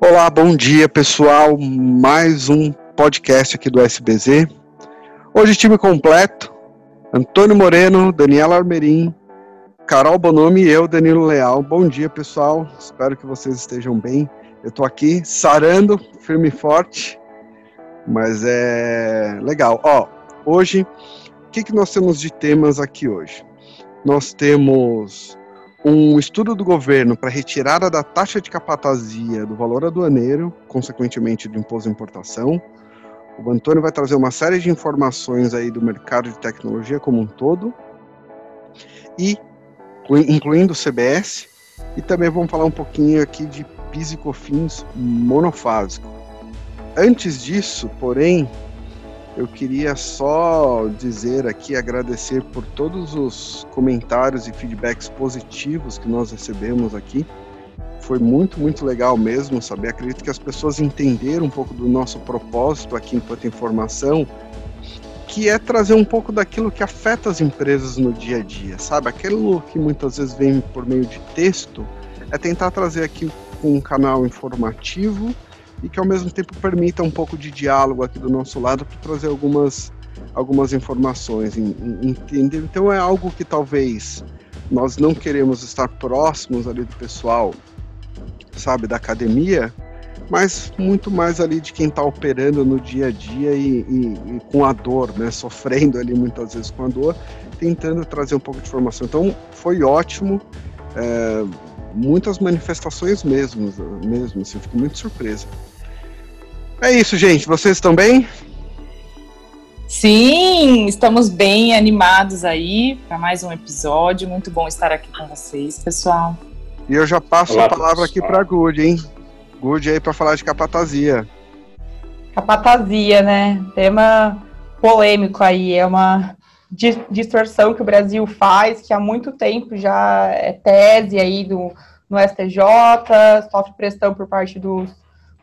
Olá, bom dia pessoal. Mais um podcast aqui do SBZ. Hoje, time completo: Antônio Moreno, Daniela Armerim, Carol Bonomi e eu, Danilo Leal. Bom dia pessoal, espero que vocês estejam bem. Eu tô aqui sarando, firme e forte, mas é legal. Ó, hoje, o que, que nós temos de temas aqui hoje? Nós temos um estudo do governo para retirada da taxa de capatazia do valor aduaneiro, consequentemente do imposto de importação. O Antônio vai trazer uma série de informações aí do mercado de tecnologia como um todo, e incluindo o CBS, e também vamos falar um pouquinho aqui de PIS e COFINS monofásico. Antes disso, porém, eu queria só dizer aqui, agradecer por todos os comentários e feedbacks positivos que nós recebemos aqui. Foi muito, muito legal mesmo saber. Acredito que as pessoas entenderam um pouco do nosso propósito aqui enquanto informação, que é trazer um pouco daquilo que afeta as empresas no dia a dia, sabe? Aquilo que muitas vezes vem por meio de texto, é tentar trazer aqui um canal informativo e que ao mesmo tempo permita um pouco de diálogo aqui do nosso lado para trazer algumas, algumas informações, entendeu? Então é algo que talvez nós não queremos estar próximos ali do pessoal, sabe, da academia, mas muito mais ali de quem está operando no dia a dia e, e, e, com a dor, né, sofrendo ali muitas vezes com a dor, tentando trazer um pouco de informação. Então foi ótimo. É, muitas manifestações mesmo, mesmo assim, fico muito surpresa. É isso, gente. Vocês estão bem? Sim, estamos bem animados aí para mais um episódio. Muito bom estar aqui com vocês, pessoal. E eu já passo Olá, a palavra pessoal. aqui para Good, hein? Good aí para falar de capatazia. Capatazia, né? Tema polêmico aí, é uma distorção que o Brasil faz, que há muito tempo já é tese aí do, no STJ, sofre pressão por parte dos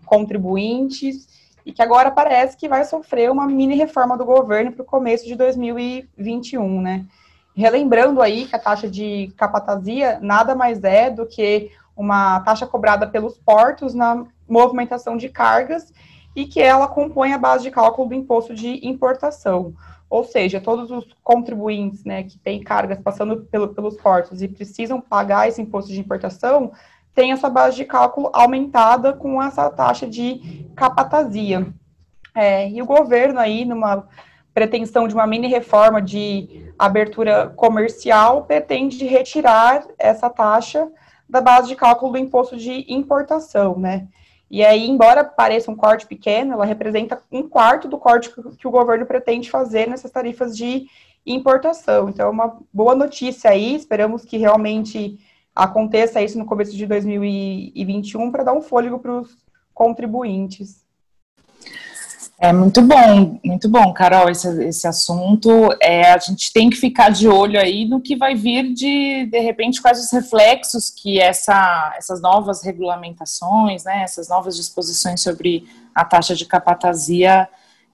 contribuintes, e que agora parece que vai sofrer uma mini reforma do governo para o começo de 2021, né? Relembrando aí que a taxa de capatazia nada mais é do que uma taxa cobrada pelos portos na movimentação de cargas e que ela compõe a base de cálculo do imposto de importação. Ou seja, todos os contribuintes né, que têm cargas passando pelo, pelos portos e precisam pagar esse imposto de importação têm essa base de cálculo aumentada com essa taxa de capatazia. É, e o governo aí, numa pretensão de uma mini reforma de abertura comercial, pretende retirar essa taxa da base de cálculo do imposto de importação, né? E aí, embora pareça um corte pequeno, ela representa um quarto do corte que o governo pretende fazer nessas tarifas de importação. Então, é uma boa notícia aí, esperamos que realmente aconteça isso no começo de 2021 para dar um fôlego para os contribuintes. É muito bom, muito bom, Carol, esse, esse assunto. É, a gente tem que ficar de olho aí no que vai vir de, de repente, quais os reflexos que essa, essas novas regulamentações, né, essas novas disposições sobre a taxa de capatazia,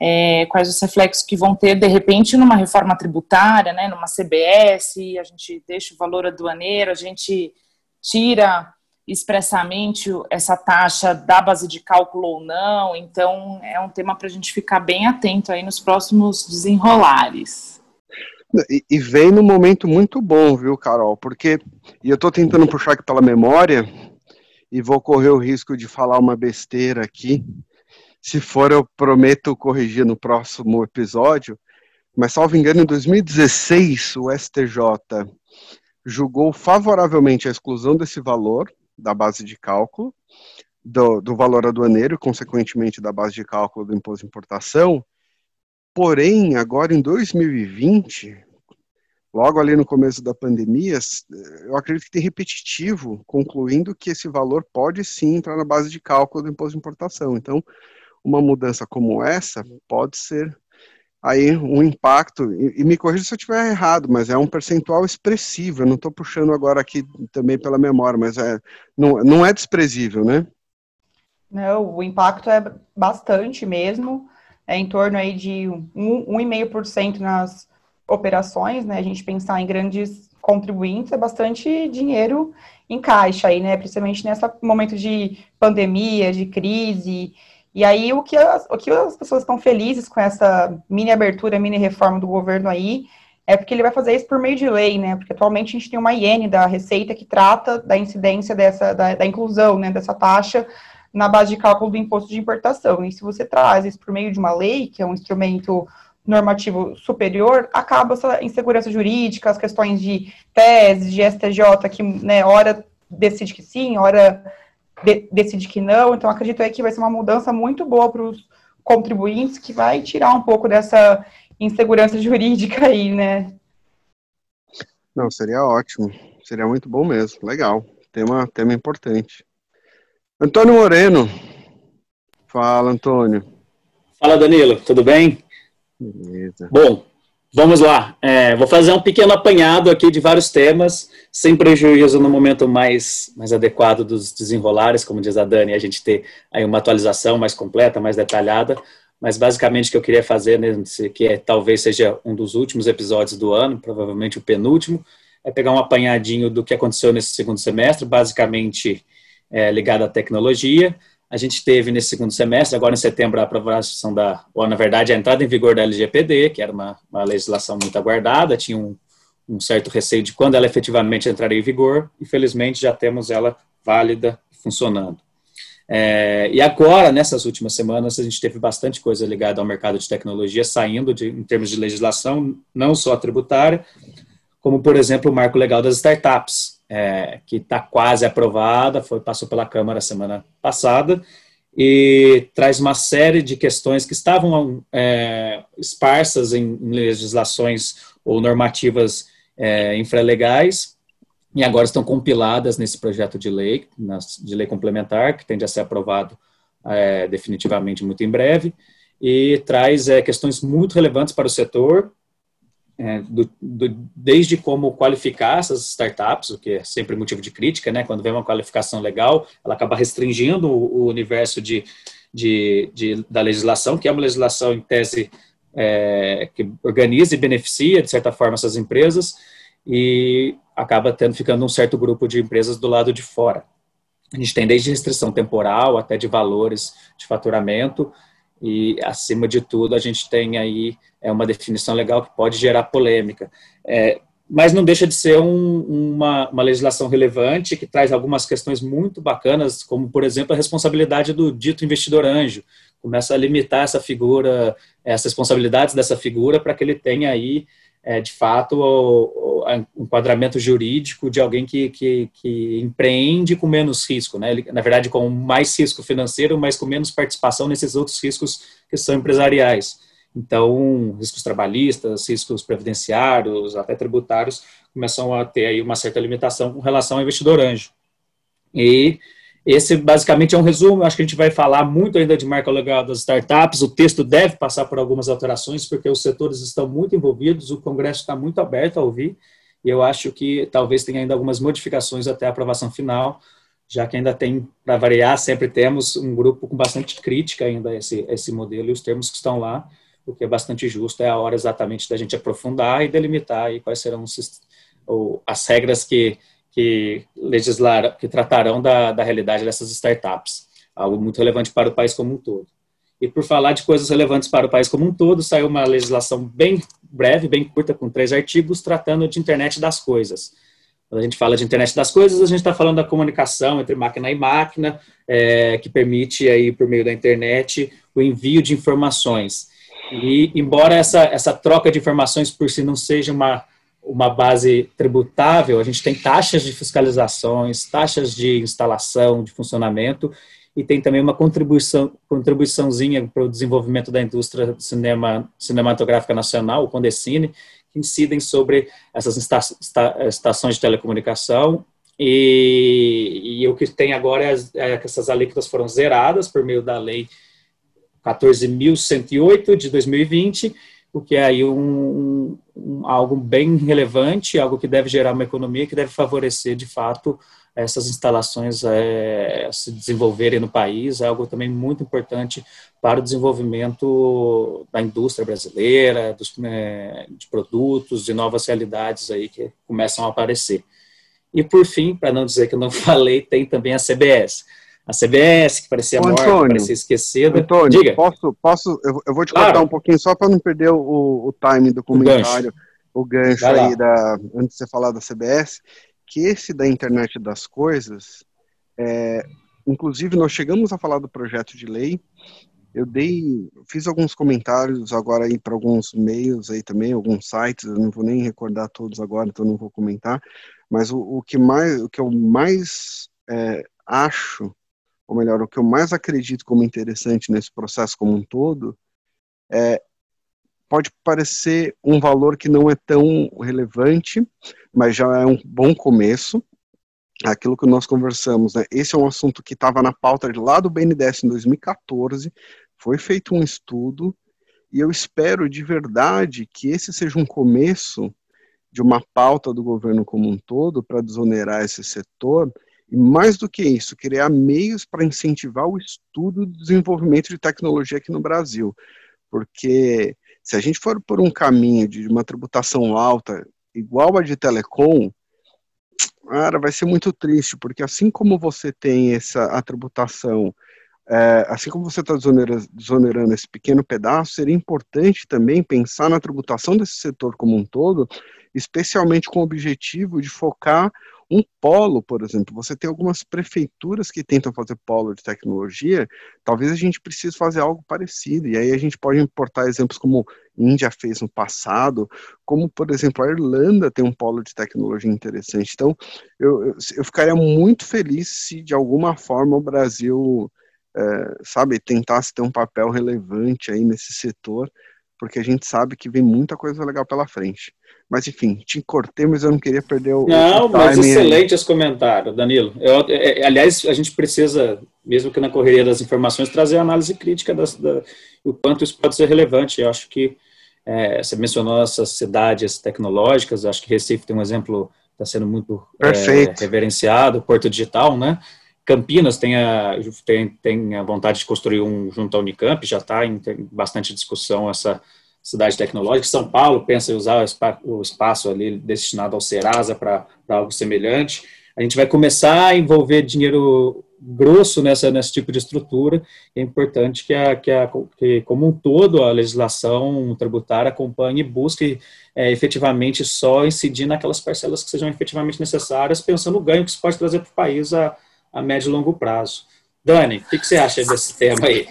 é, quais os reflexos que vão ter, de repente, numa reforma tributária, né, numa CBS, a gente deixa o valor aduaneiro, a gente tira expressamente essa taxa da base de cálculo ou não. Então, é um tema para a gente ficar bem atento aí nos próximos desenrolares. E, e vem num momento muito bom, viu, Carol? Porque, e eu estou tentando puxar aqui pela memória, e vou correr o risco de falar uma besteira aqui. Se for, eu prometo corrigir no próximo episódio. Mas, salvo engano, em 2016, o STJ julgou favoravelmente a exclusão desse valor da base de cálculo, do, do valor aduaneiro, consequentemente da base de cálculo do imposto de importação. Porém, agora em 2020, logo ali no começo da pandemia, eu acredito que tem repetitivo, concluindo que esse valor pode sim entrar na base de cálculo do imposto de importação. Então, uma mudança como essa pode ser aí um impacto, e, e me corrija se eu estiver errado, mas é um percentual expressivo, eu não estou puxando agora aqui também pela memória, mas é, não, não é desprezível, né? Não, o impacto é bastante mesmo, é em torno aí de 1,5% nas operações, né? A gente pensar em grandes contribuintes é bastante dinheiro em caixa aí, né? Principalmente nesse momento de pandemia, de crise. E aí o que as, o que as pessoas estão felizes com essa mini abertura, mini reforma do governo aí, é porque ele vai fazer isso por meio de lei, né? Porque atualmente a gente tem uma IN da Receita que trata da incidência dessa, da, da inclusão, né, dessa taxa na base de cálculo do imposto de importação. E se você traz isso por meio de uma lei, que é um instrumento normativo superior, acaba essa insegurança jurídica, as questões de tese, de STJ, que, né, hora decide que sim, hora de, decide que não. Então, acredito aí que vai ser uma mudança muito boa para os contribuintes, que vai tirar um pouco dessa insegurança jurídica aí, né? Não, seria ótimo. Seria muito bom mesmo. Legal. Tema, tema importante. Antônio Moreno. Fala, Antônio. Fala, Danilo. Tudo bem? Beleza. Bom, vamos lá. É, vou fazer um pequeno apanhado aqui de vários temas, sem prejuízo no momento mais, mais adequado dos desenrolares, como diz a Dani, a gente ter aí uma atualização mais completa, mais detalhada. Mas basicamente o que eu queria fazer, que é, talvez seja um dos últimos episódios do ano, provavelmente o penúltimo, é pegar um apanhadinho do que aconteceu nesse segundo semestre, basicamente é, ligado à tecnologia. A gente teve nesse segundo semestre, agora em setembro, a aprovação da, ou na verdade, a entrada em vigor da LGPD, que era uma, uma legislação muito aguardada, tinha um, um certo receio de quando ela efetivamente entraria em vigor. Infelizmente, já temos ela válida e funcionando. É, e agora, nessas últimas semanas, a gente teve bastante coisa ligada ao mercado de tecnologia saindo de, em termos de legislação, não só tributária, como, por exemplo, o marco legal das startups, é, que está quase aprovada, foi, passou pela Câmara semana passada, e traz uma série de questões que estavam é, esparsas em, em, legislações ou normativas é, infralegais, e agora estão compiladas nesse projeto de lei, de lei complementar, que tende a ser aprovado é, definitivamente muito em breve, e traz é, questões muito relevantes para o setor, é, do, do, desde como qualificar essas startups, o que é sempre motivo de crítica, né? Quando vem uma qualificação legal, ela acaba restringindo o, o universo de, de, de, da legislação, que é uma legislação em tese é, que organiza e beneficia, de certa forma, essas empresas, e acaba tendo, ficando um certo grupo de empresas do lado de fora. A gente tem desde restrição temporal até de valores de faturamento, e, acima de tudo, a gente tem aí é uma definição legal que pode gerar polêmica. É, mas não deixa de ser um, uma, uma, legislação relevante que traz algumas questões muito bacanas, como, por exemplo, a responsabilidade do dito investidor anjo. Começa a limitar essa figura, as responsabilidades dessa figura para que ele tenha aí é, de fato, o, o, enquadramento jurídico de alguém que, que, que, empreende com menos risco, né? Ele, na verdade, com mais risco financeiro, mas com menos participação nesses outros riscos que são empresariais. Então, riscos trabalhistas, riscos previdenciários, até tributários, começam a ter aí uma certa limitação com relação ao investidor anjo. E esse basicamente é um resumo. Acho que a gente vai falar muito ainda de marca legal das startups. O texto deve passar por algumas alterações, porque os setores estão muito envolvidos, o Congresso está muito aberto a ouvir, e eu acho que talvez tenha ainda algumas modificações até a aprovação final, já que ainda tem, para variar, sempre temos um grupo com bastante crítica ainda a esse, esse modelo e os termos que estão lá, o que é bastante justo. É a hora exatamente da gente aprofundar e delimitar aí quais serão os, as regras que que legislar, que tratarão da, da realidade dessas startups, algo muito relevante para o país como um todo. E por falar de coisas relevantes para o país como um todo, saiu uma legislação bem breve, bem curta, com três artigos, tratando de internet das coisas. Quando a gente fala de internet das coisas, a gente está falando da comunicação entre máquina e máquina, é, que permite aí, por meio da internet, o envio de informações. E, embora essa, essa troca de informações por si não seja uma uma base tributável, a gente tem taxas de fiscalizações, taxas de instalação, de funcionamento, e tem também uma contribuição, contribuiçãozinha para o desenvolvimento da indústria cinema, cinematográfica nacional, o Condecine, que incidem sobre essas esta, esta, estações de telecomunicação, e, e, o que tem agora é, é que essas alíquotas foram zeradas por meio da lei 14.108 de 2020, o que é aí um, um, algo bem relevante, algo que deve gerar uma economia que deve favorecer, de fato, essas instalações é, se desenvolverem no país, é algo também muito importante para o desenvolvimento da indústria brasileira, dos, é, de produtos, de novas realidades aí que começam a aparecer. E, por fim, para não dizer que eu não falei, tem também a CBS. A CBS, que parecia Ô, morta, Antônio, parecia esquecida. Antônio, Diga. Posso, posso, eu, eu vou te claro. cortar um pouquinho só para não perder o, o time do comentário, o gancho, o gancho aí, da, antes de você falar da CBS, que esse da internet das coisas, é, inclusive nós chegamos a falar do projeto de lei, eu dei, fiz alguns comentários agora aí para alguns meios aí também, alguns sites, eu não vou nem recordar todos agora, então não vou comentar, mas o, o que mais, o que eu mais é, acho ou melhor, o que eu mais acredito como interessante nesse processo como um todo, é, pode parecer um valor que não é tão relevante, mas já é um bom começo. Aquilo que nós conversamos, né? Esse é um assunto que estava na pauta de lá do BNDES em 2014, foi feito um estudo, e eu espero de verdade que esse seja um começo de uma pauta do governo como um todo para desonerar esse setor e mais do que isso, criar meios para incentivar o estudo e desenvolvimento de tecnologia aqui no Brasil. Porque se a gente for por um caminho de uma tributação alta, igual a de telecom, cara, vai ser muito triste, porque assim como você tem essa a tributação, é, assim como você está desonerando esse pequeno pedaço, seria importante também pensar na tributação desse setor como um todo, especialmente com o objetivo de focar um polo, por exemplo, você tem algumas prefeituras que tentam fazer polo de tecnologia, talvez a gente precise fazer algo parecido, e aí a gente pode importar exemplos como Índia fez no passado, como, por exemplo, a Irlanda tem um polo de tecnologia interessante. Então, eu, eu, eu ficaria muito feliz se, de alguma forma, o Brasil, é, sabe, tentasse ter um papel relevante aí nesse setor, porque a gente sabe que vem muita coisa legal pela frente. Mas enfim, te cortei, mas eu não queria perder o. Não, o mas excelente esse comentário, Danilo. Eu, é, é, aliás, a gente precisa, mesmo que na correria das informações, trazer análise crítica das, da, o quanto isso pode ser relevante. Eu acho que é, você mencionou essas cidades tecnológicas, acho que Recife tem um exemplo está sendo muito é, reverenciado, Porto Digital, né? Campinas tem a, tem, tem a vontade de construir um junto à Unicamp, já está em bastante discussão essa cidade tecnológica. São Paulo pensa em usar o espaço ali destinado ao Serasa para algo semelhante. A gente vai começar a envolver dinheiro grosso nessa nesse tipo de estrutura. É importante que, a, que, a, que como um todo, a legislação tributária acompanhe e busque é, efetivamente só incidir naquelas parcelas que sejam efetivamente necessárias, pensando no ganho que isso pode trazer para o país a, a médio e longo prazo. Dani, o que, que você acha desse tema aí?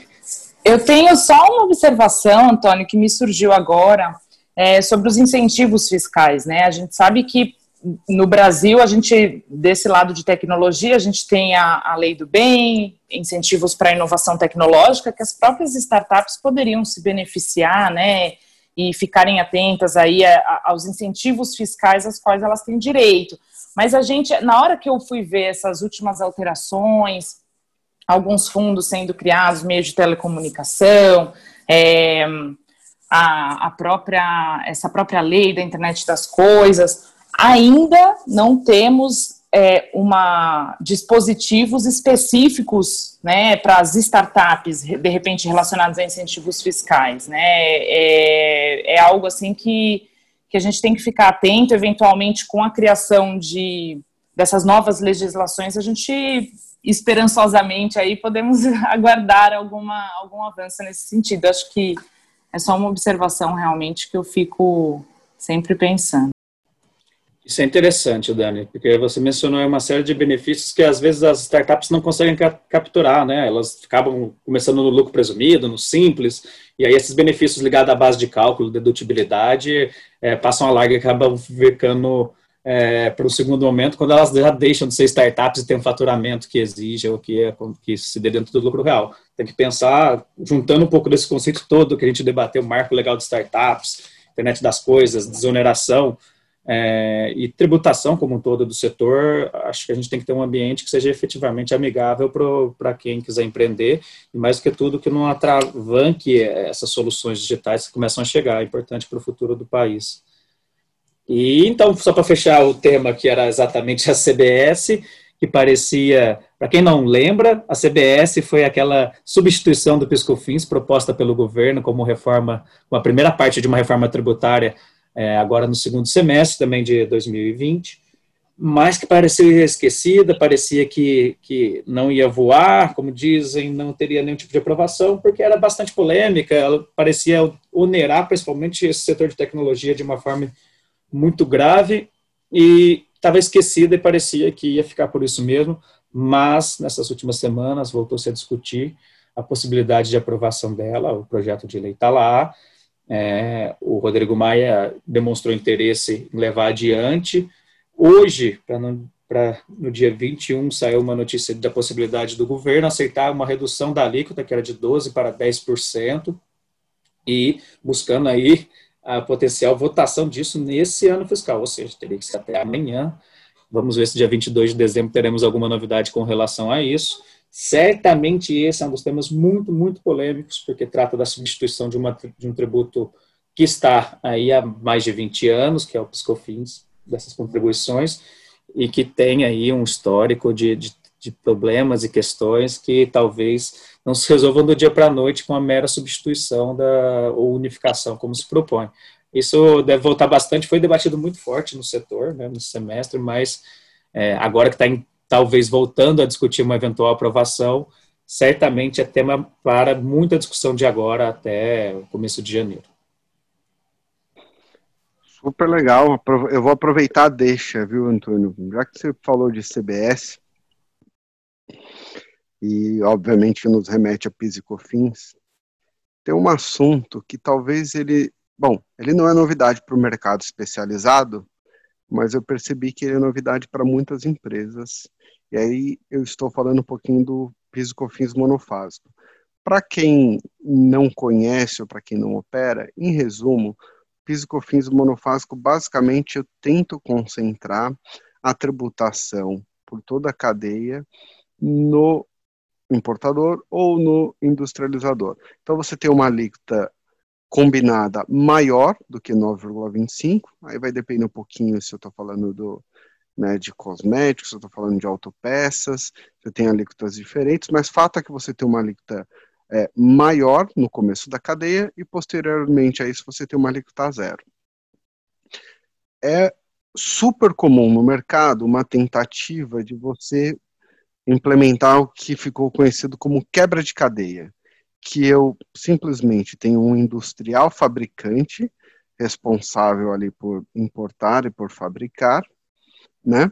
Eu tenho só uma observação, Antônio, que me surgiu agora é, sobre os incentivos fiscais. Né? A gente sabe que no Brasil, a gente, desse lado de tecnologia, a gente tem a, a lei do bem, incentivos para inovação tecnológica, que as próprias startups poderiam se beneficiar, né? E ficarem atentas aí a, a, aos incentivos fiscais aos quais elas têm direito. Mas a gente, na hora que eu fui ver essas últimas alterações, alguns fundos sendo criados, meio de telecomunicação, é, a, a, própria, essa própria lei da internet das coisas, ainda não temos é, uma dispositivos específicos né, para as startups, de repente relacionados a incentivos fiscais. Né? É, é algo assim que, que a gente tem que ficar atento, eventualmente, com a criação de dessas novas legislações, a gente esperançosamente aí podemos aguardar alguma, algum avanço nesse sentido. Acho que é só uma observação realmente que eu fico sempre pensando. Isso é interessante, Dani, porque você mencionou uma série de benefícios que às vezes as startups não conseguem capturar, né? Elas acabam começando no lucro presumido, no simples, e aí esses benefícios ligados à base de cálculo, dedutibilidade, é, passam a larga e acabam ficando é, para o segundo momento, quando elas já deixam de ser startups e tem um faturamento que exige ou que, é, que se dê dentro do lucro real. Tem que pensar, juntando um pouco desse conceito todo que a gente debateu, marco legal de startups, internet das coisas, desoneração, é, e tributação como um todo do setor, acho que a gente tem que ter um ambiente que seja efetivamente amigável para quem quiser empreender, e mais do que tudo, que não atravanque essas soluções digitais que começam a chegar, é importante para o futuro do país. E então, só para fechar o tema que era exatamente a CBS, que parecia, para quem não lembra, a CBS foi aquela substituição do Piscofins proposta pelo governo como reforma, uma primeira parte de uma reforma tributária é, agora no segundo semestre também de 2020, mas que parecia esquecida, parecia que, que não ia voar, como dizem, não teria nenhum tipo de aprovação, porque era bastante polêmica, ela parecia onerar principalmente esse setor de tecnologia de uma forma muito grave e estava esquecida e parecia que ia ficar por isso mesmo, mas nessas últimas semanas voltou-se a discutir a possibilidade de aprovação dela, o projeto de lei está lá, é, o Rodrigo Maia demonstrou interesse em levar adiante. Hoje, para no dia 21, saiu uma notícia da possibilidade do governo aceitar uma redução da alíquota, que era de 12% para 10%, e buscando aí a potencial votação disso nesse ano fiscal, ou seja, teria que ser até amanhã. Vamos ver se dia 22 de dezembro teremos alguma novidade com relação a isso. Certamente esse é um dos temas muito, muito polêmicos, porque trata da substituição de, uma, de um tributo que está aí há mais de 20 anos, que é o Piscofins, dessas contribuições, e que tem aí um histórico de, de, de problemas e questões que talvez não se resolvam do dia para a noite com a mera substituição da, ou unificação, como se propõe. Isso deve voltar bastante, foi debatido muito forte no setor, né, no semestre, mas é, agora que está em talvez voltando a discutir uma eventual aprovação, certamente é tema para muita discussão de agora até o começo de janeiro. Super legal. Eu vou aproveitar a deixa, viu, Antônio? Já que você falou de CBS, e obviamente nos remete a PIS e COFINS, tem um assunto que talvez ele, bom, ele não é novidade para o mercado especializado, mas eu percebi que ele é novidade para muitas empresas e aí eu estou falando um pouquinho do piso cofins monofásico. Para quem não conhece ou para quem não opera, em resumo, piso cofins monofásico basicamente eu tento concentrar a tributação por toda a cadeia no importador ou no industrializador. Então você tem uma alíquota combinada maior do que 9,25, aí vai depender um pouquinho se eu estou falando do, né, de cosméticos, eu estou falando de autopeças, você tem alíquotas diferentes, mas fato é que você tem uma alíquota é, maior no começo da cadeia e posteriormente a isso você tem uma alíquota zero. É super comum no mercado uma tentativa de você implementar o que ficou conhecido como quebra de cadeia, que eu simplesmente tenho um industrial fabricante responsável ali por importar e por fabricar, né?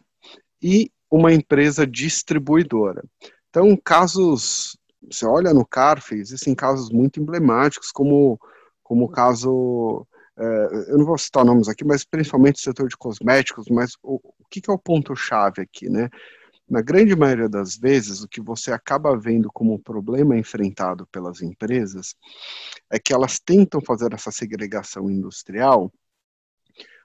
E uma empresa distribuidora. Então, casos, você olha no CARF, existem casos muito emblemáticos, como, como o caso, é, eu não vou citar nomes aqui, mas principalmente o setor de cosméticos, mas o, o que, que é o ponto-chave aqui, né? Na grande maioria das vezes, o que você acaba vendo como problema enfrentado pelas empresas é que elas tentam fazer essa segregação industrial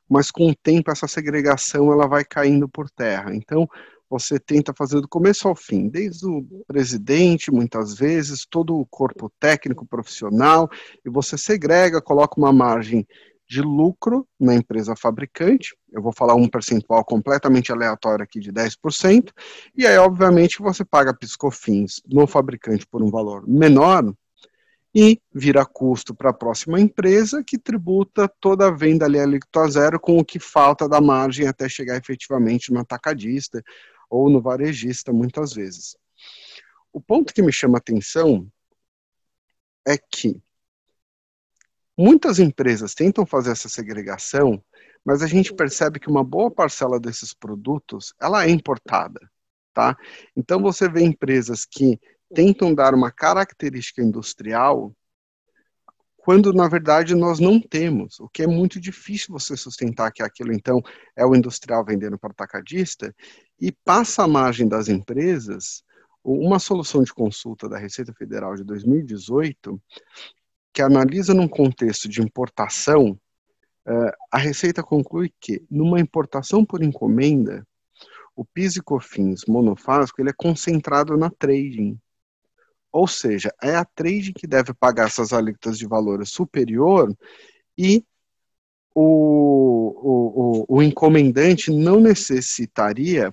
mas com o tempo essa segregação ela vai caindo por terra. Então, você tenta fazer do começo ao fim, desde o presidente, muitas vezes, todo o corpo técnico profissional, e você segrega, coloca uma margem de lucro na empresa fabricante, eu vou falar um percentual completamente aleatório aqui de 10%, e aí, obviamente, você paga piscofins no fabricante por um valor menor, e vira custo para a próxima empresa que tributa toda a venda ali alíquota zero com o que falta da margem até chegar efetivamente no atacadista ou no varejista, muitas vezes. O ponto que me chama a atenção é que muitas empresas tentam fazer essa segregação, mas a gente percebe que uma boa parcela desses produtos ela é importada, tá? Então você vê empresas que tentam dar uma característica industrial quando na verdade nós não temos, o que é muito difícil você sustentar que aquilo então é o industrial vendendo para o atacadista e passa a margem das empresas. Uma solução de consulta da Receita Federal de 2018 que analisa num contexto de importação uh, a Receita conclui que, numa importação por encomenda, o PIS e COFINS monofásico ele é concentrado na trading. Ou seja, é a trading que deve pagar essas alíquotas de valor superior e o, o, o, o encomendante não necessitaria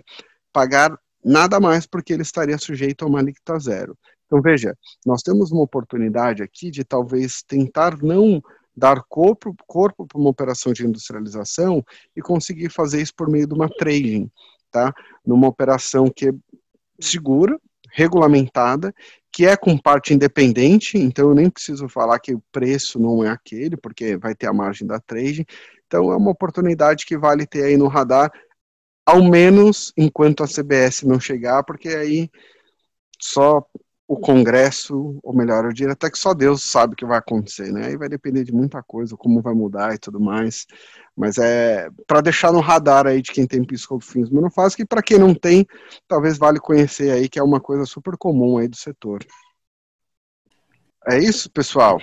pagar nada mais porque ele estaria sujeito a uma alíquota zero. Então, veja, nós temos uma oportunidade aqui de talvez tentar não dar corpo, corpo para uma operação de industrialização e conseguir fazer isso por meio de uma trading, tá? Numa operação que é segura, regulamentada, que é com parte independente, então eu nem preciso falar que o preço não é aquele, porque vai ter a margem da trade. Então é uma oportunidade que vale ter aí no radar, ao menos enquanto a CBS não chegar, porque aí só o Congresso, ou melhor, eu diria até que só Deus sabe o que vai acontecer, né? Aí vai depender de muita coisa, como vai mudar e tudo mais. Mas é para deixar no radar aí de quem tem psicofins faz que para quem não tem, talvez vale conhecer aí, que é uma coisa super comum aí do setor. É isso, pessoal?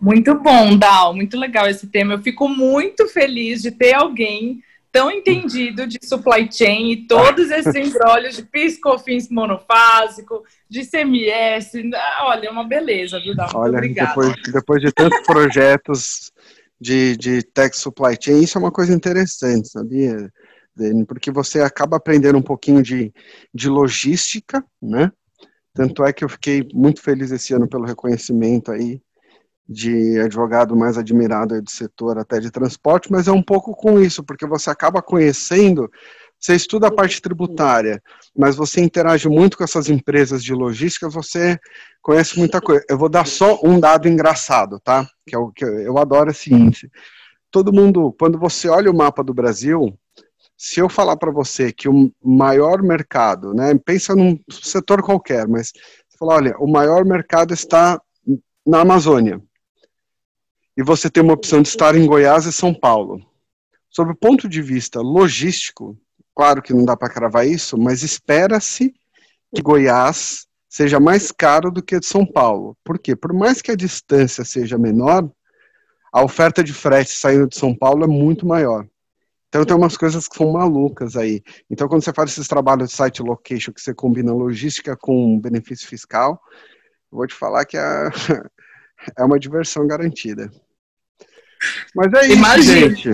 Muito bom, Dal, muito legal esse tema. Eu fico muito feliz de ter alguém tão entendido de supply chain e todos esses embrólios de piscofins monofásico, de CMS. Olha, é uma beleza, viu, Dal? Olha, obrigada. Depois, depois de tantos projetos de, de tech supply chain, isso é uma coisa interessante, sabia? Porque você acaba aprendendo um pouquinho de, de logística, né? Tanto é que eu fiquei muito feliz esse ano pelo reconhecimento aí de advogado mais admirado do setor até de transporte, mas é um pouco com isso, porque você acaba conhecendo, você estuda a parte tributária, mas você interage muito com essas empresas de logística, você conhece muita coisa. Eu vou dar só um dado engraçado, tá? Que é o que eu adoro esse índice. Todo mundo, quando você olha o mapa do Brasil, se eu falar para você que o maior mercado, né, pensa num setor qualquer, mas você fala, olha, o maior mercado está na Amazônia e você tem uma opção de estar em Goiás e São Paulo. Sob o ponto de vista logístico, claro que não dá para cravar isso, mas espera-se que Goiás seja mais caro do que de São Paulo. Por quê? Por mais que a distância seja menor, a oferta de frete saindo de São Paulo é muito maior. Então tem umas coisas que são malucas aí. Então quando você faz esses trabalhos de site location que você combina logística com benefício fiscal, eu vou te falar que é, é uma diversão garantida. Mas é isso, Imagina. gente.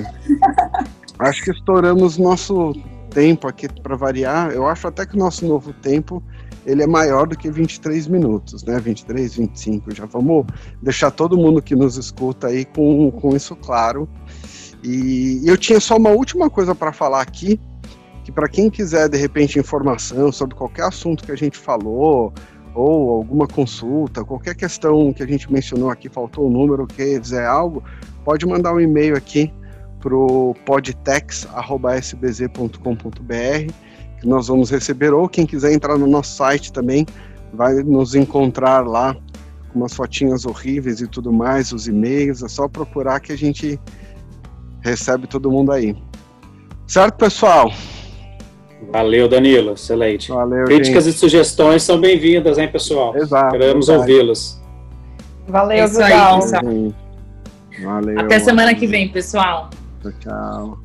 Acho que estouramos nosso tempo aqui para variar. Eu acho até que o nosso novo tempo ele é maior do que 23 minutos, né? 23, 25. Já vamos deixar todo mundo que nos escuta aí com, com isso claro. E eu tinha só uma última coisa para falar aqui, que para quem quiser de repente informação sobre qualquer assunto que a gente falou, ou alguma consulta, qualquer questão que a gente mencionou aqui, faltou um número, quer dizer algo, pode mandar um e-mail aqui para o podtex.sbz.com.br que nós vamos receber, ou quem quiser entrar no nosso site também, vai nos encontrar lá com umas fotinhas horríveis e tudo mais, os e-mails, é só procurar que a gente recebe todo mundo aí. Certo, pessoal? Valeu, Danilo. Excelente. Valeu, Críticas gente. e sugestões são bem-vindas, hein, pessoal? Exato. Queremos ouvi-los. Valeu, é pessoal. Valeu. Até semana que vem, pessoal. Tchau, tchau.